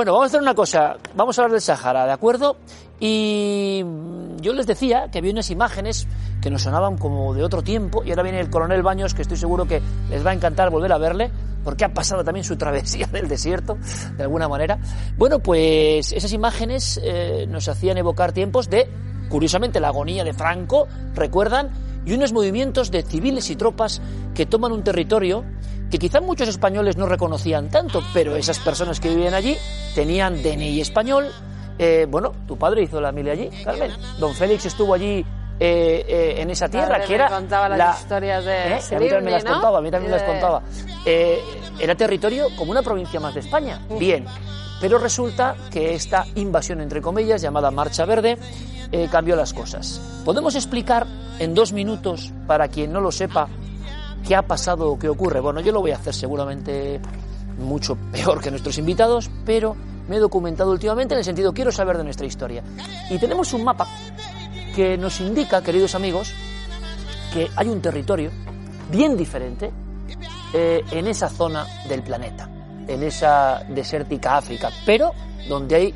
Bueno, vamos a hacer una cosa. Vamos a hablar del Sahara, ¿de acuerdo? Y yo les decía que había unas imágenes que nos sonaban como de otro tiempo y ahora viene el coronel Baños que estoy seguro que les va a encantar volver a verle porque ha pasado también su travesía del desierto de alguna manera. Bueno, pues esas imágenes eh, nos hacían evocar tiempos de, curiosamente, la agonía de Franco, recuerdan, y unos movimientos de civiles y tropas que toman un territorio que quizá muchos españoles no reconocían tanto, pero esas personas que vivían allí tenían DNI español. Eh, bueno, tu padre hizo la mili allí, Carmen. Don Félix estuvo allí eh, eh, en esa tierra, Padre que me era contaba las la, historias de ¿Eh? A mí también me las ¿no? contaba, a mí también me las De- contaba. Era territorio como una provincia más de España. Bien. Pero resulta que esta invasión, entre comillas, llamada Marcha Verde, cambió las cosas. ¿Podemos explicar en dos minutos, para quien no lo sepa, qué ha pasado o qué ocurre? Bueno, yo lo voy a hacer seguramente mucho peor que nuestros invitados, pero me he documentado últimamente en el sentido quiero saber de nuestra historia. Y tenemos un mapa que nos indica, queridos amigos, que hay un territorio bien diferente eh, en esa zona del planeta, en esa desértica África, pero donde hay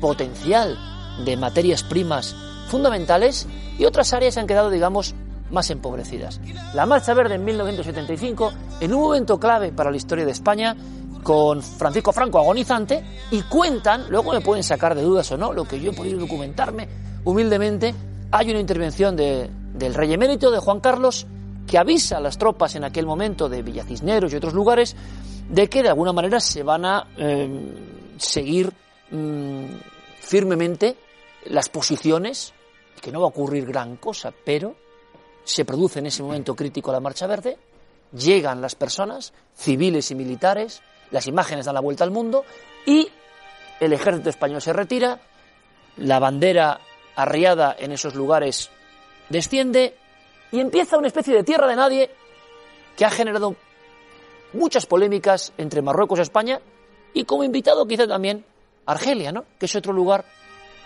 potencial de materias primas fundamentales y otras áreas han quedado, digamos, más empobrecidas. La Marcha Verde en 1975, en un momento clave para la historia de España, con Francisco Franco agonizante, y cuentan, luego me pueden sacar de dudas o no, lo que yo he podido documentarme humildemente, hay una intervención de- del rey emérito de Juan Carlos que avisa a las tropas en aquel momento de Villacisneros y otros lugares de que de alguna manera se van a eh, seguir mm, firmemente las posiciones, que no va a ocurrir gran cosa, pero se produce en ese momento crítico la Marcha Verde, llegan las personas, civiles y militares, las imágenes dan la vuelta al mundo y el ejército español se retira, la bandera arriada en esos lugares desciende y empieza una especie de tierra de nadie que ha generado muchas polémicas entre Marruecos y España y como invitado quizá también Argelia, ¿no? que es otro lugar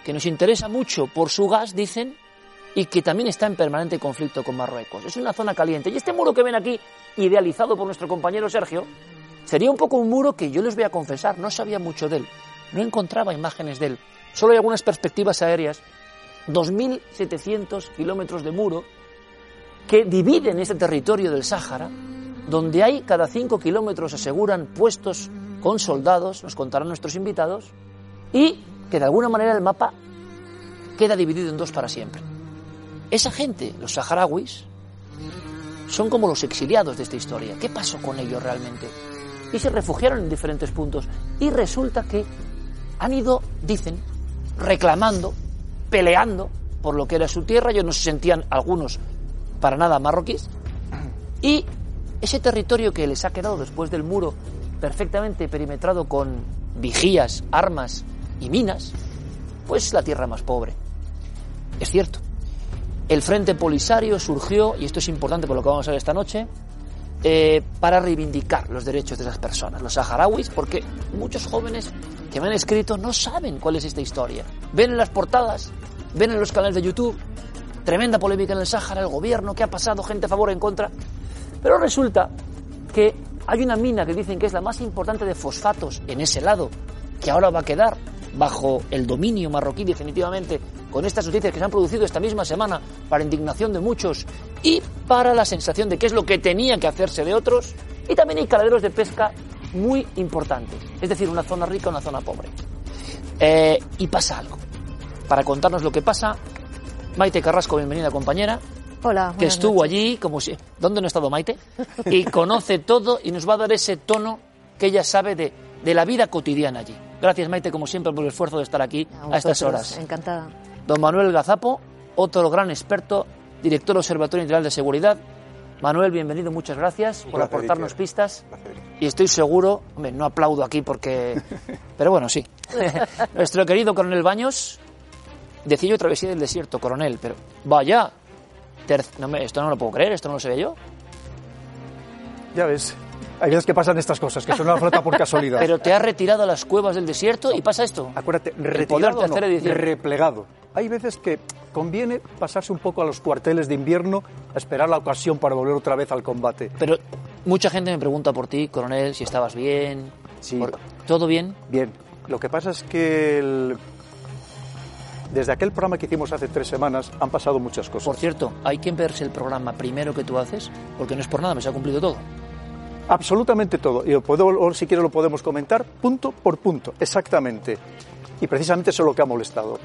que nos interesa mucho por su gas, dicen, y que también está en permanente conflicto con Marruecos. Es una zona caliente. Y este muro que ven aquí, idealizado por nuestro compañero Sergio, sería un poco un muro que yo les voy a confesar, no sabía mucho de él, no encontraba imágenes de él, solo hay algunas perspectivas aéreas, 2.700 kilómetros de muro que dividen ese territorio del Sáhara, donde hay cada 5 kilómetros, aseguran, puestos con soldados, nos contarán nuestros invitados, y que de alguna manera el mapa queda dividido en dos para siempre. Esa gente, los saharauis, son como los exiliados de esta historia. ¿Qué pasó con ellos realmente? Y se refugiaron en diferentes puntos. Y resulta que han ido, dicen, reclamando, peleando por lo que era su tierra. Ellos no se sentían algunos para nada marroquíes. Y ese territorio que les ha quedado después del muro perfectamente perimetrado con vigías, armas y minas, pues la tierra más pobre. Es cierto. El Frente Polisario surgió, y esto es importante por lo que vamos a ver esta noche, eh, para reivindicar los derechos de esas personas, los saharauis, porque muchos jóvenes que me han escrito no saben cuál es esta historia. Ven en las portadas, ven en los canales de YouTube, tremenda polémica en el Sáhara, el gobierno, qué ha pasado, gente a favor en contra. Pero resulta que hay una mina que dicen que es la más importante de fosfatos en ese lado, que ahora va a quedar bajo el dominio marroquí definitivamente con estas noticias que se han producido esta misma semana para indignación de muchos y para la sensación de que es lo que tenía que hacerse de otros. Y también hay caladeros de pesca muy importantes, es decir, una zona rica, una zona pobre. Eh, y pasa algo. Para contarnos lo que pasa, Maite Carrasco, bienvenida compañera, Hola. que estuvo noches. allí, como si... ¿Dónde no ha estado Maite? Y conoce todo y nos va a dar ese tono que ella sabe de, de la vida cotidiana allí. Gracias Maite, como siempre, por el esfuerzo de estar aquí a, estas vosotros, horas. Encantada. Don Manuel Gazapo, otro gran experto, director del Observatorio Integral de Seguridad. Manuel, bienvenido, muchas gracias por aportarnos pistas. Placer. Y estoy seguro, hombre, no aplaudo aquí porque... Pero bueno, sí. Nuestro querido coronel Baños, decía yo travesía del desierto, coronel, pero vaya, no esto no lo puedo creer, esto no lo sé yo. Ya ves, hay veces que pasan estas cosas, que son una flota por casualidad. Pero te has retirado a las cuevas del desierto y pasa esto. Acuérdate, retirado no, replegado. Hay veces que conviene pasarse un poco a los cuarteles de invierno a esperar la ocasión para volver otra vez al combate. Pero mucha gente me pregunta por ti, coronel, si estabas bien. Sí. ¿Todo bien? Bien. Lo que pasa es que desde aquel programa que hicimos hace tres semanas han pasado muchas cosas. Por cierto, hay que verse el programa primero que tú haces, porque no es por nada, me se ha cumplido todo. Absolutamente todo. Y puedo, si quiero lo podemos comentar punto por punto, exactamente. Y precisamente eso es lo que ha molestado.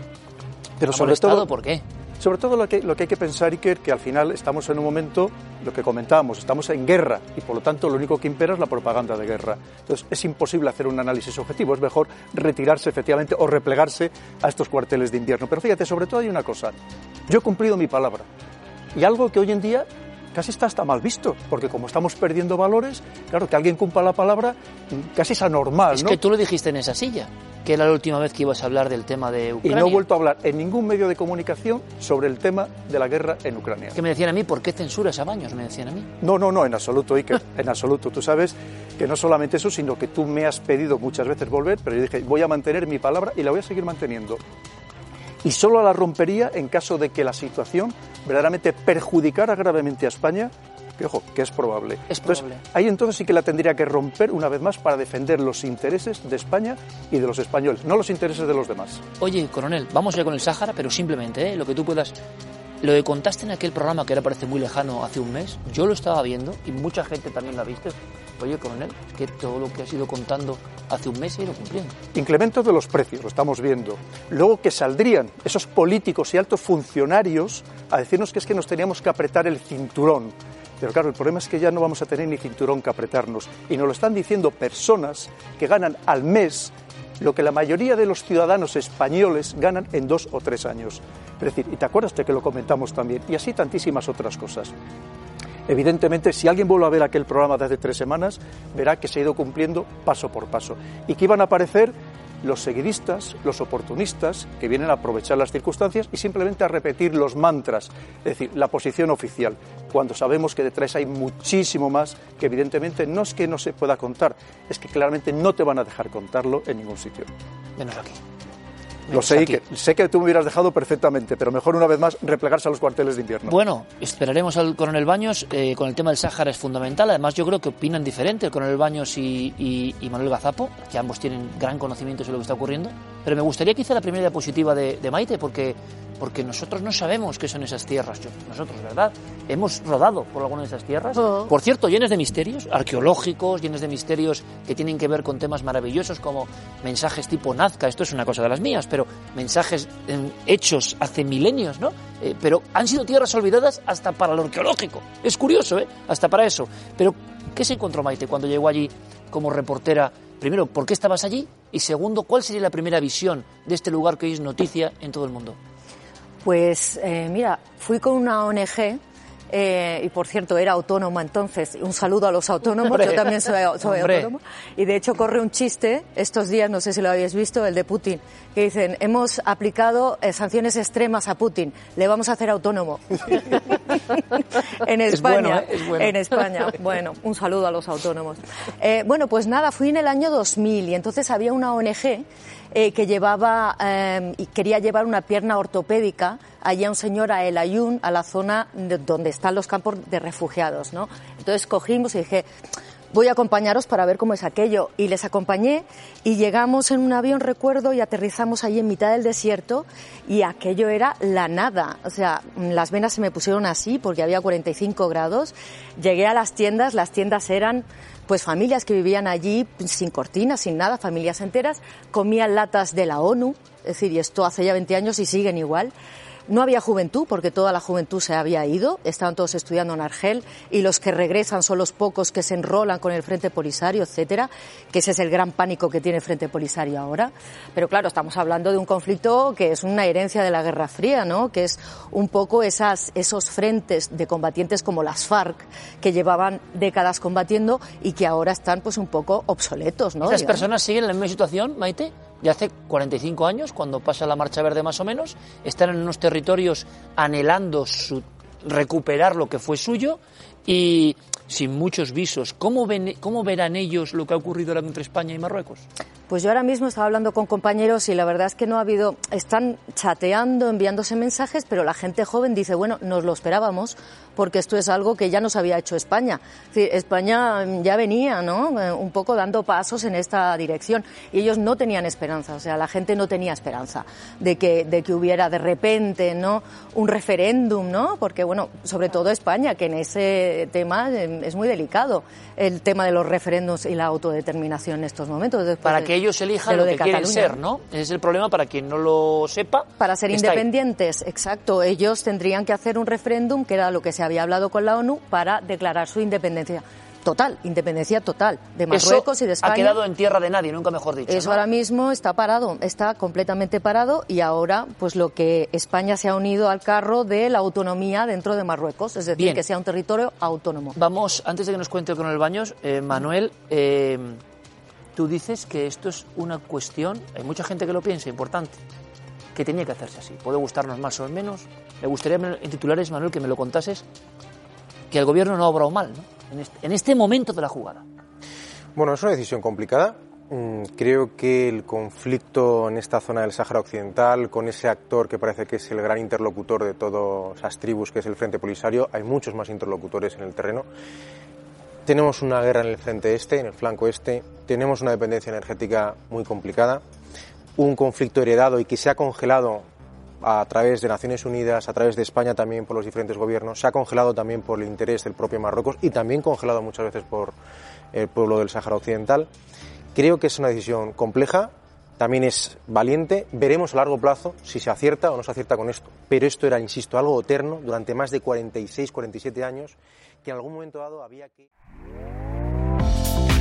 Pero ¿Ha sobre molestado todo, por qué? Sobre todo lo que, lo que hay que pensar, Iker, que al final estamos en un momento, lo que comentábamos, estamos en guerra y por lo tanto lo único que impera es la propaganda de guerra. Entonces es imposible hacer un análisis objetivo, es mejor retirarse efectivamente o replegarse a estos cuarteles de invierno. Pero fíjate, sobre todo hay una cosa, yo he cumplido mi palabra y algo que hoy en día casi está hasta mal visto, porque como estamos perdiendo valores, claro, que alguien cumpla la palabra casi es anormal. Es que tú lo dijiste en esa silla, que era la última vez que ibas a hablar del tema de Ucrania. Y no he vuelto a hablar en ningún medio de comunicación sobre el tema de la guerra en Ucrania. Que me decían a mí, ¿por qué censuras a Baños? Me decían a mí. No, no, no, en absoluto, Iker, en absoluto. Tú sabes que no solamente eso, sino que tú me has pedido muchas veces volver, pero yo dije, voy a mantener mi palabra y la voy a seguir manteniendo y solo la rompería en caso de que la situación verdaderamente perjudicara gravemente a España que ojo, que es probable. Es probable. ahí entonces sí que la tendría que romper una vez más para defender los intereses de España y de los españoles, no los intereses de los demás. Oye, coronel, vamos ya con el Sáhara, pero simplemente ¿eh? lo que tú puedas lo que contaste en aquel programa que ahora parece muy lejano hace un mes, yo lo estaba viendo y mucha gente también lo ha visto. Oye, coronel, que todo lo que has ido contando hace un mes se ha ido cumpliendo. Incremento de los precios, lo estamos viendo. Luego que saldrían esos políticos y altos funcionarios a decirnos que es que nos teníamos que apretar el cinturón. Pero claro, el problema es que ya no vamos a tener ni cinturón que apretarnos. Y nos lo están diciendo personas que ganan al mes lo que la mayoría de los ciudadanos españoles ganan en dos o tres años. Es decir, y te acuerdas de que lo comentamos también, y así tantísimas otras cosas. Evidentemente, si alguien vuelve a ver aquel programa de hace tres semanas, verá que se ha ido cumpliendo paso por paso y que iban a aparecer los seguidistas, los oportunistas, que vienen a aprovechar las circunstancias y simplemente a repetir los mantras, es decir, la posición oficial, cuando sabemos que detrás hay muchísimo más que evidentemente no es que no se pueda contar, es que claramente no te van a dejar contarlo en ningún sitio. Menos aquí. Lo sé, que, sé que tú me hubieras dejado perfectamente, pero mejor una vez más replegarse a los cuarteles de invierno. Bueno, esperaremos al coronel Baños. Eh, con el tema del Sáhara es fundamental. Además, yo creo que opinan diferente el coronel Baños y, Manuel Gazapo, que ambos tienen gran conocimiento sobre lo que está ocurriendo. Pero me gustaría que hice la primera diapositiva de, de Maite, porque porque nosotros no sabemos qué son esas tierras. Nosotros, ¿verdad? Hemos rodado por alguna de esas tierras. Oh. Por cierto, llenas de misterios arqueológicos, llenas de misterios que tienen que ver con temas maravillosos como mensajes tipo Nazca. Esto es una cosa de las mías, pero mensajes hechos hace milenios, ¿no? Eh, pero han sido tierras olvidadas hasta para lo arqueológico. Es curioso, ¿eh? Hasta para eso. Pero, ¿qué se encontró Maite cuando llegó allí como reportera? Primero, ¿por qué estabas allí? Y segundo, ¿cuál sería la primera visión de este lugar que hoy es noticia en todo el mundo? Pues eh, mira, fui con una ONG eh, y por cierto era autónoma entonces, un saludo a los autónomos, yo también soy, soy autónoma, y de hecho corre un chiste estos días, no sé si lo habéis visto, el de Putin, que dicen, hemos aplicado eh, sanciones extremas a Putin, le vamos a hacer autónomo. en España, en España, bueno, un saludo a los autónomos. bueno, pues nada, fui en el año 2000 y entonces había una ONG eh, que llevaba eh, y quería llevar una pierna ortopédica allá un señor a El Ayun, a la zona donde están los campos de refugiados, ¿no? Entonces cogimos y dije, voy a acompañaros para ver cómo es aquello. Y les acompañé y llegamos en un avión, recuerdo, y aterrizamos ahí en mitad del desierto y aquello era la nada. O sea, las venas se me pusieron así porque había 45 grados. Llegué a las tiendas, las tiendas eran pues familias que vivían allí sin cortinas, sin nada, familias enteras, comían latas de la ONU, es decir, y esto hace ya 20 años y siguen igual. No había juventud porque toda la juventud se había ido, estaban todos estudiando en Argel y los que regresan son los pocos que se enrolan con el Frente Polisario, etcétera, que ese es el gran pánico que tiene el Frente Polisario ahora. Pero claro, estamos hablando de un conflicto que es una herencia de la Guerra Fría, ¿no? Que es un poco esas, esos frentes de combatientes como las FARC que llevaban décadas combatiendo y que ahora están pues un poco obsoletos, ¿no? ¿Esas personas siguen en la misma situación, Maite? De hace 45 años, cuando pasa la Marcha Verde más o menos, están en unos territorios anhelando su recuperar lo que fue suyo y sin muchos visos. ¿Cómo, ven, ¿Cómo verán ellos lo que ha ocurrido ahora entre España y Marruecos? Pues yo ahora mismo estaba hablando con compañeros y la verdad es que no ha habido, están chateando, enviándose mensajes, pero la gente joven dice, bueno, nos lo esperábamos porque esto es algo que ya nos había hecho España. España ya venía, ¿no? Eh, un poco dando pasos en esta dirección y ellos no tenían esperanza, o sea, la gente no tenía esperanza de que, de que hubiera de repente, ¿no? Un referéndum, ¿no? Porque, bueno, sobre todo España, que en ese tema eh, es muy delicado, el tema de los referéndums y la autodeterminación en estos momentos. Para que ellos elijan lo, que quieren ser, ¿no? Ese es el problema para quien no lo sepa. Para ser independientes, exacto. Ellos tendrían que hacer un referéndum, que era lo que se había hablado con la ONU, para declarar su independencia total, independencia total de Marruecos y de España. Ha quedado en tierra de nadie, nunca mejor dicho. Eso ahora mismo está parado, está completamente parado y ahora pues lo que España se ha unido al carro de la autonomía dentro de Marruecos, es decir, que sea un territorio autónomo. Vamos, antes de que nos cuente con el Baños, eh, Manuel, eh, Tú dices que esto es una cuestión, hay mucha gente que lo piensa, importante, que tenía que hacerse así. Puede gustarnos más o menos. Me gustaría en titulares, Manuel, que me lo contases, que el gobierno no ha obrado mal ¿no? Este, en, este, momento de la jugada. Bueno, es una decisión complicada. Mm, creo que el conflicto en esta zona del Sáhara Occidental, con ese actor que parece que es el gran interlocutor de todas esas tribus, que es el Frente Polisario, hay muchos más interlocutores en el terreno. Tenemos una guerra en el frente este, en el flanco este, tenemos una dependencia energética muy complicada, un conflicto heredado y que se ha congelado a través de Naciones Unidas, a través de España también por los diferentes gobiernos, se ha congelado también por el interés del propio Marruecos y también congelado muchas veces por el pueblo del Sáhara Occidental. Creo que es una decisión compleja, también es valiente. Veremos a largo plazo si se acierta o no se acierta con esto. Pero esto era, insisto, algo eterno durante más de 46, 47 años que en algún momento dado había que...